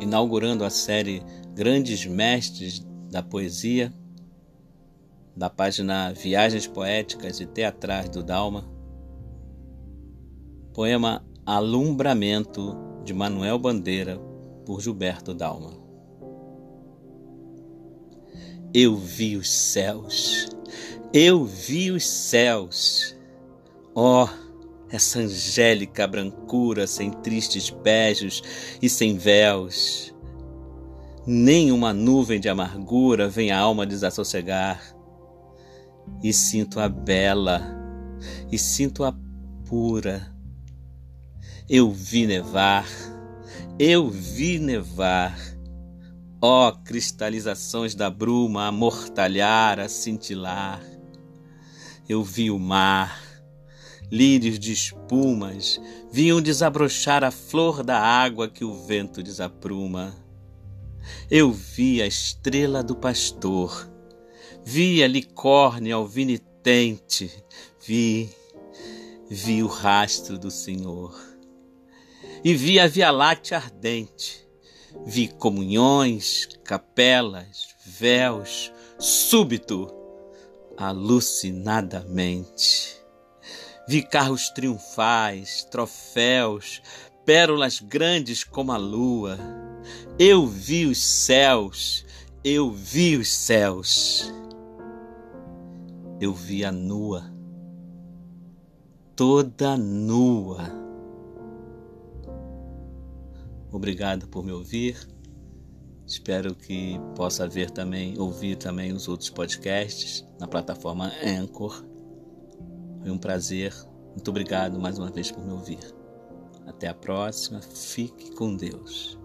inaugurando a série Grandes Mestres da Poesia, da página Viagens Poéticas e Teatrais do Dalma, poema Alumbramento de Manuel Bandeira, por Gilberto Dalma. Eu vi os céus, eu vi os céus, ó, oh, essa angélica brancura sem tristes beijos e sem véus. Nem uma nuvem de amargura vem a alma desassossegar. E sinto a bela, e sinto a pura. Eu vi nevar, eu vi nevar. Ó oh, cristalizações da bruma a mortalhar, a cintilar. Eu vi o mar, lírios de espumas vinham desabrochar a flor da água que o vento desapruma. Eu vi a estrela do pastor, vi a licórnia alvinitente, vi, vi o rastro do Senhor. E vi a Via Láctea ardente, vi comunhões, capelas, véus, súbito, alucinadamente. Vi carros triunfais, troféus, pérolas grandes como a lua. Eu vi os céus, eu vi os céus. Eu vi a nua, toda nua. Obrigado por me ouvir. Espero que possa ver também, ouvir também os outros podcasts na plataforma Anchor. Foi um prazer. Muito obrigado mais uma vez por me ouvir. Até a próxima. Fique com Deus.